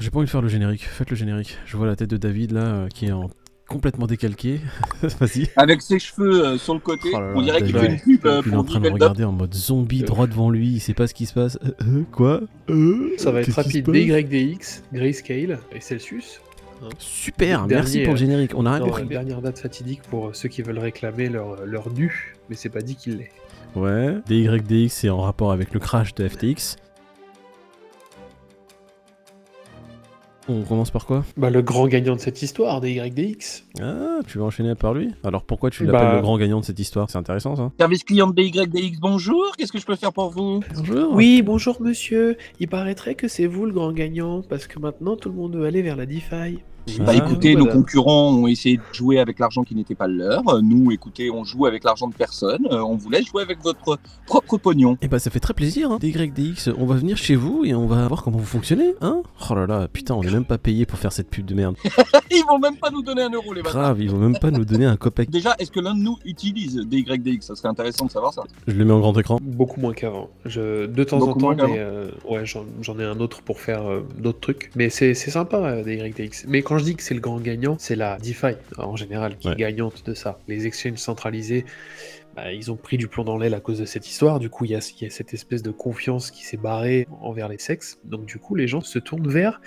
j'ai pas envie de faire le générique. Faites le générique. Je vois la tête de David là euh, qui est en complètement décalqué. Vas-y. Avec ses cheveux euh, sur le côté, Oh là là, on dirait qu'il fait une pub euh, Il est en pour train de me regarder en mode zombie droit devant lui. Il sait pas ce qui se passe. Euh, euh, quoi Euh, Ça va être rapide. DYDX, Grayscale et Celsius. Super, Dernier, merci pour le générique. On a rien compris. dernière date fatidique pour ceux qui veulent réclamer leur, leur dû, mais c'est pas dit qu'il l'est. Ouais, DYDX c'est en rapport avec le crash de FTX. On commence par quoi Bah, le grand gagnant de cette histoire, DYDX. Ah, tu vas enchaîner par lui Alors pourquoi tu l'appelles Bah- le grand gagnant de cette histoire C'est intéressant ça. Service client de DYDX, bonjour, qu'est-ce que je peux faire pour vous Bonjour. Oui, bonjour monsieur. Il paraîtrait que c'est vous le grand gagnant, parce que maintenant tout le monde veut aller vers la DeFi. Bah Ah, écoutez, voilà. nos concurrents ont essayé de jouer avec l'argent qui n'était pas le leur. Nous, écoutez, on joue avec l'argent de personne. Euh, On vous laisse jouer avec votre propre pognon. Et bah ça fait très plaisir, hein. DYDX, on va venir chez vous et on va voir comment vous fonctionnez, hein Oh là là, putain, on est même pas payé pour faire cette pub de merde. Ils vont même pas nous donner un euro, les bâtards. Grave, ils vont même pas nous donner un copec. Déjà, est-ce que l'un de nous utilise DYDX Ça serait intéressant de savoir ça. Je le mets en grand écran. Beaucoup moins qu'avant. Je... De temps Beaucoup en temps, mais euh, ouais, j'en ai un autre pour faire euh, d'autres trucs. Mais c'est c'est sympa, euh, DYDX. Mais quand je dis que c'est le grand gagnant, c'est la DeFi en général qui Ouais. est gagnante de ça. Les exchanges centralisés, bah, ils ont pris du plomb dans l'aile à cause de cette histoire. Du coup, il y a, il y a cette espèce de confiance qui s'est barrée envers les sexes. Donc du coup, les gens se tournent vers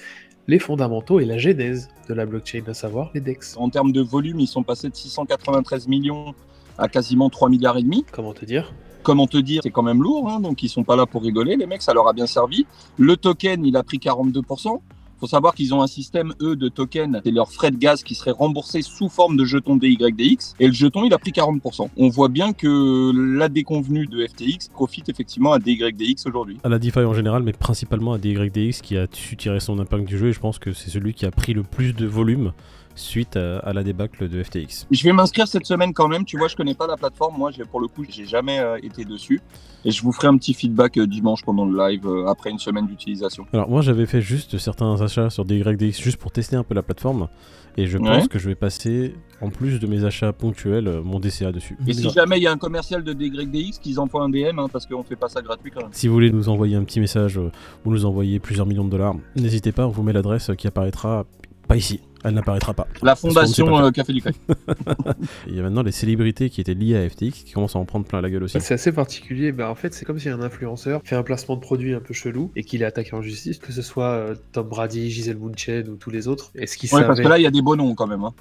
les fondamentaux et la genèse de la blockchain, à savoir les DEX. En termes de volume, ils sont passés de 693 millions à quasiment 3 milliards et demi. Comment te dire? Comment te dire, c'est quand même lourd, hein, donc ils sont pas là pour rigoler, les mecs, ça leur a bien servi. Le token, il a pris 42%. Faut savoir qu'ils ont un système, eux, de tokens, c'est leur frais de gaz qui serait remboursé sous forme de jetons DYDX, et le jeton, il a pris 40%. On voit bien que la déconvenue de FTX profite effectivement à DYDX aujourd'hui. À la DeFi en général, mais principalement à DYDX qui a su tirer son impact du jeu et je pense que c'est celui qui a pris le plus de volume suite à, à la débâcle de FTX. Je vais m'inscrire cette semaine quand même. Tu vois, je connais pas la plateforme. Moi, pour le coup, j'ai jamais euh, été dessus. Et je vous ferai un petit feedback euh, dimanche pendant le live euh, après une semaine d'utilisation. Alors moi j'avais fait juste certains achats sur DYDX juste pour tester un peu la plateforme et je pense Ouais. que je vais passer en plus de mes achats ponctuels euh, mon DCA dessus. Et si jamais il y a un commercial de DYDX, qu'ils envoient un DM hein, parce qu'on fait pas ça gratuit quand même. Si vous voulez nous envoyer un petit message euh, ou nous envoyer plusieurs millions de dollars, n'hésitez pas, on vous met l'adresse qui apparaîtra pas ici. Elle n'apparaîtra pas. La fondation euh, Café du Crack. Il y a maintenant les célébrités qui étaient liées à FTX qui commencent à en prendre plein la gueule aussi. C'est assez particulier. Bah, en fait, c'est comme si un influenceur fait un placement de produit un peu chelou et qu'il est attaqué en justice, que ce soit euh, Tom Brady, Gisèle Bundchen ou tous les autres. Est-ce qu'ils Ouais, parce que là, il y a des beaux noms quand même. Hein.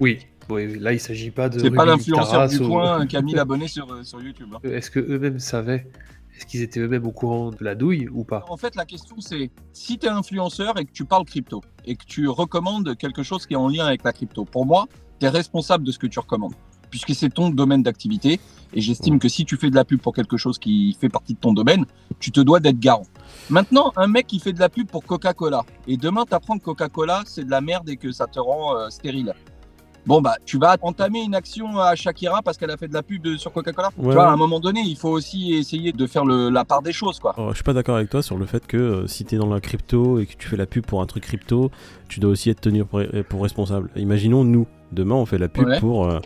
Oui. Là, il s'agit pas de. C'est pas l'influenceur du ou- coin qui a mis l'abonné sur, euh, sur YouTube. hein. Est-ce que eux-mêmes savaient Est-ce qu'ils étaient eux-mêmes au courant de la douille ou pas? En fait, la question c'est si tu es influenceur et que tu parles crypto et que tu recommandes quelque chose qui est en lien avec la crypto, pour moi, tu es responsable de ce que tu recommandes puisque c'est ton domaine d'activité et j'estime que si tu fais de la pub pour quelque chose qui fait partie de ton domaine, tu te dois d'être garant. Maintenant, un mec qui fait de la pub pour Coca-Cola et demain t'apprends que Coca-Cola c'est de la merde et que ça te rend euh, stérile. Bon bah tu vas entamer une action à Shakira parce qu'elle a fait de la pub de- sur Coca-Cola. Ouais, tu vois, à un moment donné, il faut aussi essayer de faire le- la part des choses quoi. Oh, je suis pas d'accord avec toi sur le fait que euh, si t'es dans la crypto et que tu fais la pub pour un truc crypto, tu dois aussi être tenu pour, pour responsable. Imaginons nous, demain on fait la pub Ouais. pour, euh,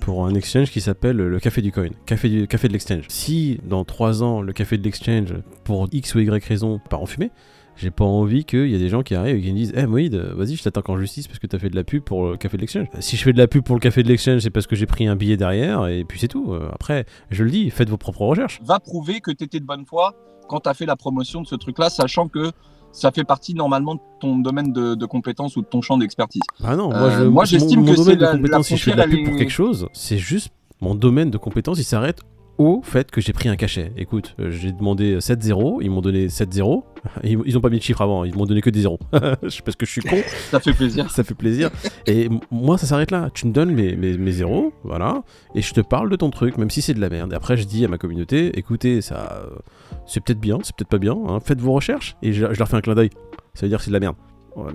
pour un exchange qui s'appelle le Café du Coin, Café, du, café de l'exchange. Si dans 3 ans le Café de l'exchange, pour X ou Y raison, part en fumée, j'ai pas envie qu'il y ait des gens qui arrivent et qui me disent Eh Moïd, vas-y, je t'attaque en justice parce que t'as fait de la pub pour le café de l'exchange. Si je fais de la pub pour le café de l'exchange, c'est parce que j'ai pris un billet derrière et puis c'est tout. Euh, Après, je le dis, faites vos propres recherches. va prouver que tu étais de bonne foi quand tu as fait la promotion de ce truc-là, sachant que ça fait partie normalement de ton domaine de, de compétence ou de ton champ d'expertise. Ah non, moi, Euh, moi, j'estime mon que c'est la- de compétence, si la je fais de la pub pour quelque chose, c'est juste mon domaine de compétence, il s'arrête au fait que j'ai pris un cachet. Écoute, euh, j'ai demandé 7-0, ils m'ont donné 7-0, ils, ils ont pas mis de chiffre avant, ils m'ont donné que des zéros. Parce que je suis con, Ça fait plaisir. ça fait plaisir. Et moi, ça s'arrête là. Tu me donnes mes, mes, mes zéros, voilà, et je te parle de ton truc, même si c'est de la merde. Et après, je dis à ma communauté, écoutez, ça, c'est peut-être bien, c'est peut-être pas bien, hein, faites vos recherches, et je, je leur fais un clin d'œil. Ça veut dire que c'est de la merde.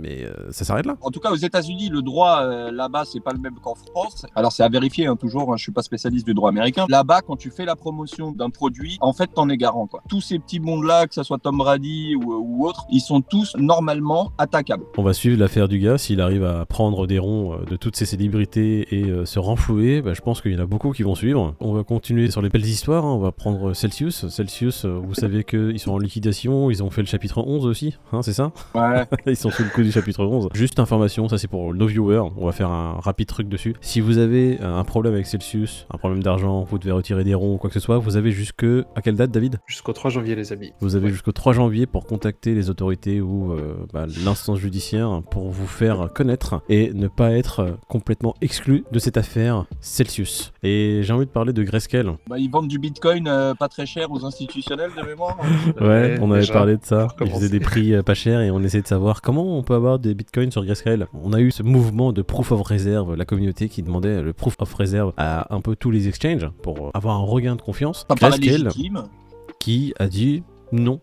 Mais euh, ça s'arrête là. En tout cas, aux États-Unis, le droit euh, là-bas, c'est pas le même qu'en France. Alors, c'est à vérifier hein, toujours. hein, je suis pas spécialiste du droit américain. Là-bas, quand tu fais la promotion d'un produit, en fait, t'en es garant. Quoi. Tous ces petits mondes-là, que ce soit Tom Brady ou, ou autre, ils sont tous normalement attaquables. On va suivre l'affaire du gars. S'il arrive à prendre des ronds euh, de toutes ces célébrités et euh, se renflouer, bah, je pense qu'il y en a beaucoup qui vont suivre. On va continuer sur les belles histoires. hein. On va prendre Celsius. Celsius, vous savez qu'ils sont en liquidation. Ils ont fait le chapitre 11 aussi, hein, c'est ça? Ouais. Ils sont sous le coup du chapitre 11. Juste information, ça c'est pour nos viewers, on va faire un rapide truc dessus. Si vous avez euh, un problème avec Celsius, un problème d'argent, vous devez retirer des ronds ou quoi que ce soit, vous avez jusque... À quelle date David? Jusqu'au 3 janvier, les amis. Vous avez Ouais. jusqu'au 3 janvier pour contacter les autorités ou euh, bah, l'instance judiciaire pour vous faire connaître et ne pas être euh, complètement exclu de cette affaire Celsius. Et j'ai envie de parler de Grayscale. Bah, ils vendent du bitcoin euh, pas très cher aux institutionnels de mémoire. hein. Ouais, on avait déjà, parlé de ça. Ils faisaient des prix euh, pas chers et on essayait de savoir comment on peut avoir des bitcoins sur Grayscale. On a eu ce mouvement de proof of reserve, la communauté qui demandait le proof of reserve à un peu tous les exchanges pour avoir un regain de confiance. Grayscale qui a dit non.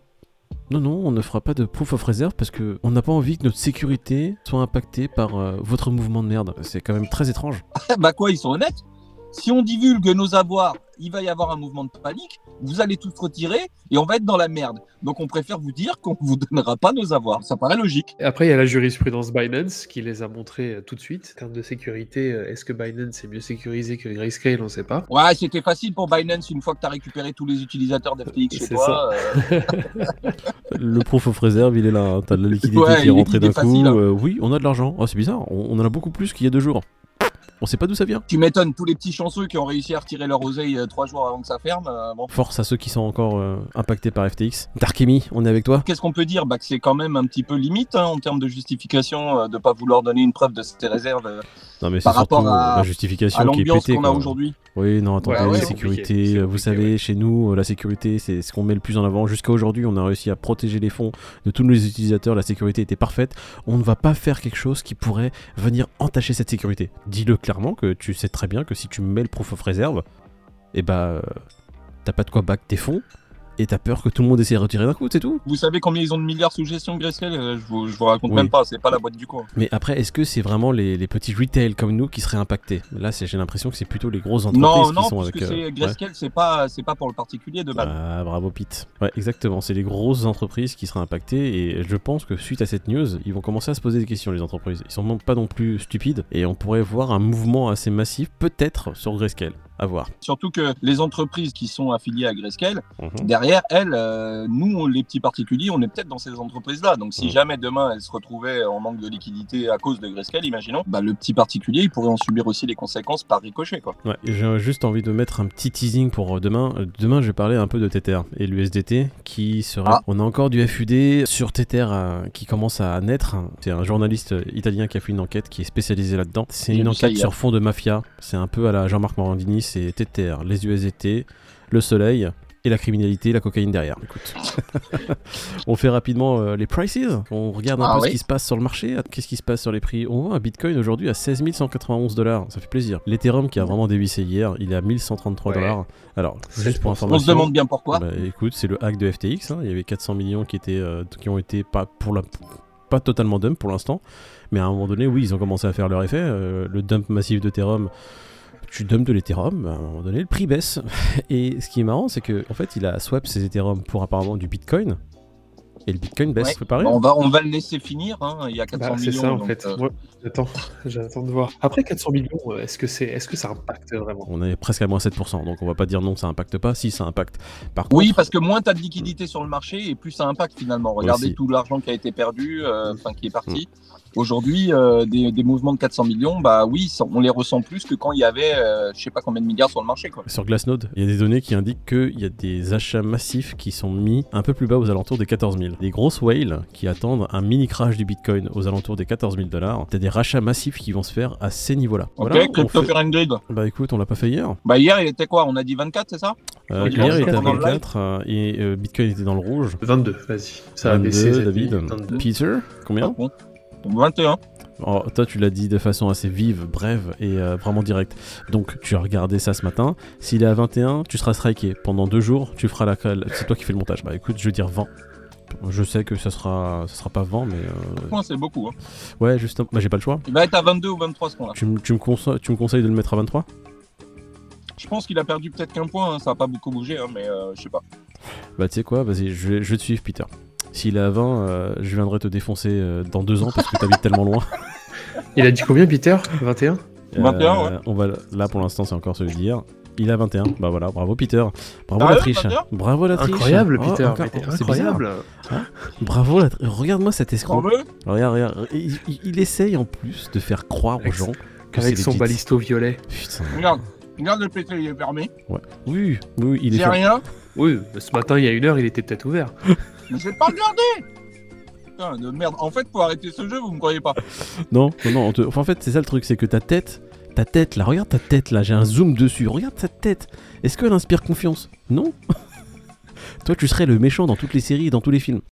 Non, non, on ne fera pas de proof of reserve parce que on n'a pas envie que notre sécurité soit impactée par euh, votre mouvement de merde. C'est quand même très étrange. bah quoi, ils sont honnêtes. Si on divulgue nos avoirs, il va y avoir un mouvement de panique. Vous allez tous retirer et on va être dans la merde. Donc on préfère vous dire qu'on vous donnera pas nos avoirs. Ça paraît logique. Et Après, il y a la jurisprudence Binance qui les a montrés euh, tout de suite. En termes de sécurité, euh, est-ce que Binance est mieux sécurisé que Grayscale? On ne sait pas. Ouais, c'était facile pour Binance une fois que tu as récupéré tous les utilisateurs d'FTX chez C'est toi. euh, Le proof of reserve, il est là. hein. T'as de la liquidité Ouais, qui est rentrée d'un coup. facile, hein. Euh, oui, on a de l'argent. Oh, c'est bizarre. On, on en a beaucoup plus qu'il y a deux jours. On sait pas d'où ça vient. tu m'étonnes, tous les petits chanceux qui ont réussi à retirer leur oseille euh, trois jours avant que ça ferme. euh, bon. Force à ceux qui sont encore euh, impactés par FTX. Darkemi, on est avec toi. Qu'est-ce qu'on peut dire? Bah, Que c'est quand même un petit peu limite hein, en termes de justification euh, de pas vouloir donner une preuve de ces réserves Non, mais c'est surtout à- la à justification qui est pétée. qu'on a aujourd'hui. Oui, non, attendez, Ouais, ouais, la sécurité, euh, vous savez, ouais. chez nous, euh, la sécurité, c'est ce qu'on met le plus en avant. Jusqu'à aujourd'hui, on a réussi à protéger les fonds de tous nos utilisateurs, la sécurité était parfaite. On ne va pas faire quelque chose qui pourrait venir entacher cette sécurité. Dis-le clairement que tu sais très bien que si tu mets le proof of reserve, eh bah, t'as pas de quoi back tes fonds et t'as peur que tout le monde essaie de retirer d'un coup, c'est tout. Vous savez combien ils ont de milliards sous gestion, Grayscale Euh, Je vous, je vous raconte Oui. même pas, c'est pas la boîte du coin. Mais après, est-ce que c'est vraiment les, les petits retail comme nous qui seraient impactés Là, j'ai l'impression que c'est plutôt les grosses entreprises Non, qui non, sont parce avec. que euh, ouais. Grayscale, c'est pas, c'est pas pour le particulier de base. Ah, bravo Pete. Ouais, exactement. C'est les grosses entreprises qui seraient impactées et je pense que suite à cette news, ils vont commencer à se poser des questions, les entreprises. Ils sont non- pas non plus stupides et on pourrait voir un mouvement assez massif, peut-être sur Grayscale. À voir. Surtout que les entreprises qui sont affiliées à Grayscale, Mhm. derrière elles, euh, nous, les petits particuliers, on est peut-être dans ces entreprises-là. Donc si Mhm. jamais demain elles se retrouvaient en manque de liquidité à cause de Grayscale, imaginons, bah, le petit particulier, il pourrait en subir aussi les conséquences par ricochet. Quoi. Ouais, j'ai juste envie de mettre un petit teasing pour euh, demain. Euh, Demain, je vais parler un peu de Tether et l'USDT qui serait. Ah. On a encore du FUD sur Tether euh, qui commence à naître. C'est un journaliste italien qui a fait une enquête qui est spécialisé là-dedans. C'est une enquête sur fond de mafia. C'est un peu à la Jean-Marc Morandini. C'est Tether, les USDT, le soleil. Et la criminalité, la cocaïne derrière. Écoute, on fait rapidement euh, les prices. On regarde un Ah peu ce qui se passe sur le marché. Qu'est-ce qui se passe sur les prix? On voit un Bitcoin aujourd'hui à 16 191 dollars. Ça fait plaisir. L'Ethereum qui a vraiment dévissé hier, il est à 1133 Ouais. dollars. Alors, juste pour On On information. se demande bien pourquoi. bah, écoute, c'est le hack de FTX. hein. Il y avait 400 millions qui étaient, euh, qui ont été pas pour la, pas totalement dump pour l'instant, mais à un moment donné, oui, ils ont commencé à faire leur effet. Euh, le dump massif d'Ethereum, tu dumps de l'Ethereum, à un moment donné, le prix baisse. Et ce qui est marrant, c'est que en fait, il a swap ses Ethereum pour apparemment du Bitcoin. Et le Bitcoin baisse, Ouais. c'est pareil. Bah, on, va, on va le laisser finir. hein. Il y a 400 Bah, c'est millions. ça en fait. euh, j'attends, j'attends de voir. Après 400 millions, euh, est-ce que c'est, est-ce que ça impacte vraiment? On est presque à moins 7%, donc on va pas dire non, ça impacte pas. Si, ça impacte. Par Oui, contre, parce que moins tu as de liquidité sur le marché et plus ça impacte finalement. Regardez Aussi. tout l'argent qui a été perdu, euh, enfin qui est parti. Aujourd'hui, euh, des, des mouvements de 400 millions, bah oui, on les ressent plus que quand il y avait, euh, je sais pas combien de milliards sur le marché. Quoi. Sur Glassnode, il y a des données qui indiquent qu'il y a des achats massifs qui sont mis un peu plus bas aux alentours des 14 000. Des grosses whales qui attendent un mini crash du Bitcoin aux alentours des 14 000 dollars. T'as des rachats massifs qui vont se faire à ces niveaux-là. Ok, Voilà, on Crypto fait- Grid. Bah écoute, on l'a pas fait hier. Bah hier, il était quoi? On a dit 24, c'est ça? Euh, Oui, hier, il était à pense dans le live. 24 euh, et euh, Bitcoin était dans le rouge. 22, vas-y. Ça a 22, baissé. David. nuit, 22. Peter, combien? Ah bon 21. Oh, toi, tu l'as dit de façon assez vive, brève et euh, vraiment directe. Donc, tu as regardé ça ce matin. S'il est à 21, tu seras striké. Pendant deux jours, tu feras la. C'est toi qui fais le montage. Bah écoute, je veux dire 20. Je sais que ça sera, ça sera pas 20, mais. euh, c'est beaucoup. Hein. Ouais, justement. Bah, j'ai pas le choix. Il va être à 22 ou 23 ce point-là. Tu, me- tu, me conse- tu me conseilles de le mettre à 23 Je pense qu'il a perdu peut-être qu'un point. hein. Ça a pas beaucoup bougé, hein, mais euh, je sais pas. Bah, tu sais quoi, vas-y, je je vais te suivre, Peter. S'il est à 20, euh, je viendrai te défoncer euh, dans deux ans parce que t'habites tellement loin. Il a dit combien, Peter? 21 21, ouais. on va, là, pour l'instant, c'est encore celui d'hier. Il a 21. Bah voilà, bravo Peter. Bravo la triche. Bravo la triche. Incroyable, Oh, Peter. oh, c'est bizarre. incroyable. Bravo la tri- Regarde-moi cet escroc. Regarde, regarde. Il, il- il essaye en plus de faire croire aux Avec- gens que c'est Avec son balisto violet. Putain. Regarde, regarde le PC, il est fermé. Oui, oui, oui, il est fait- rien, Oui, ce matin, il y a une heure, il était peut-être ouvert. je vais pas regarder. Putain de merde. En fait, pour arrêter ce jeu, vous me croyez pas. Non, non, non. en fait, c'est ça le truc, c'est que ta tête, ta tête là, regarde ta tête là, j'ai un zoom dessus. Regarde ta tête. Est-ce qu'elle inspire confiance? Non. Toi, tu serais le méchant dans toutes les séries et dans tous les films.